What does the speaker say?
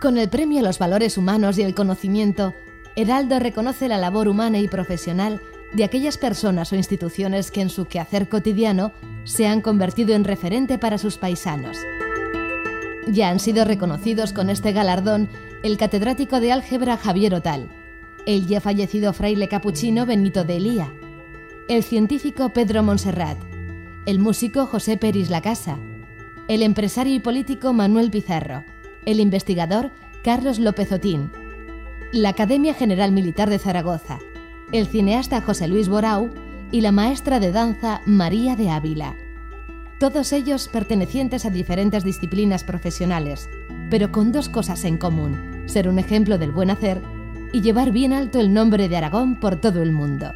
Con el premio a los valores humanos y el conocimiento, Heraldo reconoce la labor humana y profesional de aquellas personas o instituciones que en su quehacer cotidiano se han convertido en referente para sus paisanos. Ya han sido reconocidos con este galardón el catedrático de álgebra Javier Otal, el ya fallecido fraile capuchino Benito de Elía, el científico Pedro Monserrat, el músico José Peris Lacasa, el empresario y político Manuel Pizarro, el investigador Carlos López Otín, la Academia General Militar de Zaragoza, el cineasta José Luis Borau y la maestra de danza María de Ávila. Todos ellos pertenecientes a diferentes disciplinas profesionales, pero con dos cosas en común, ser un ejemplo del buen hacer y llevar bien alto el nombre de Aragón por todo el mundo.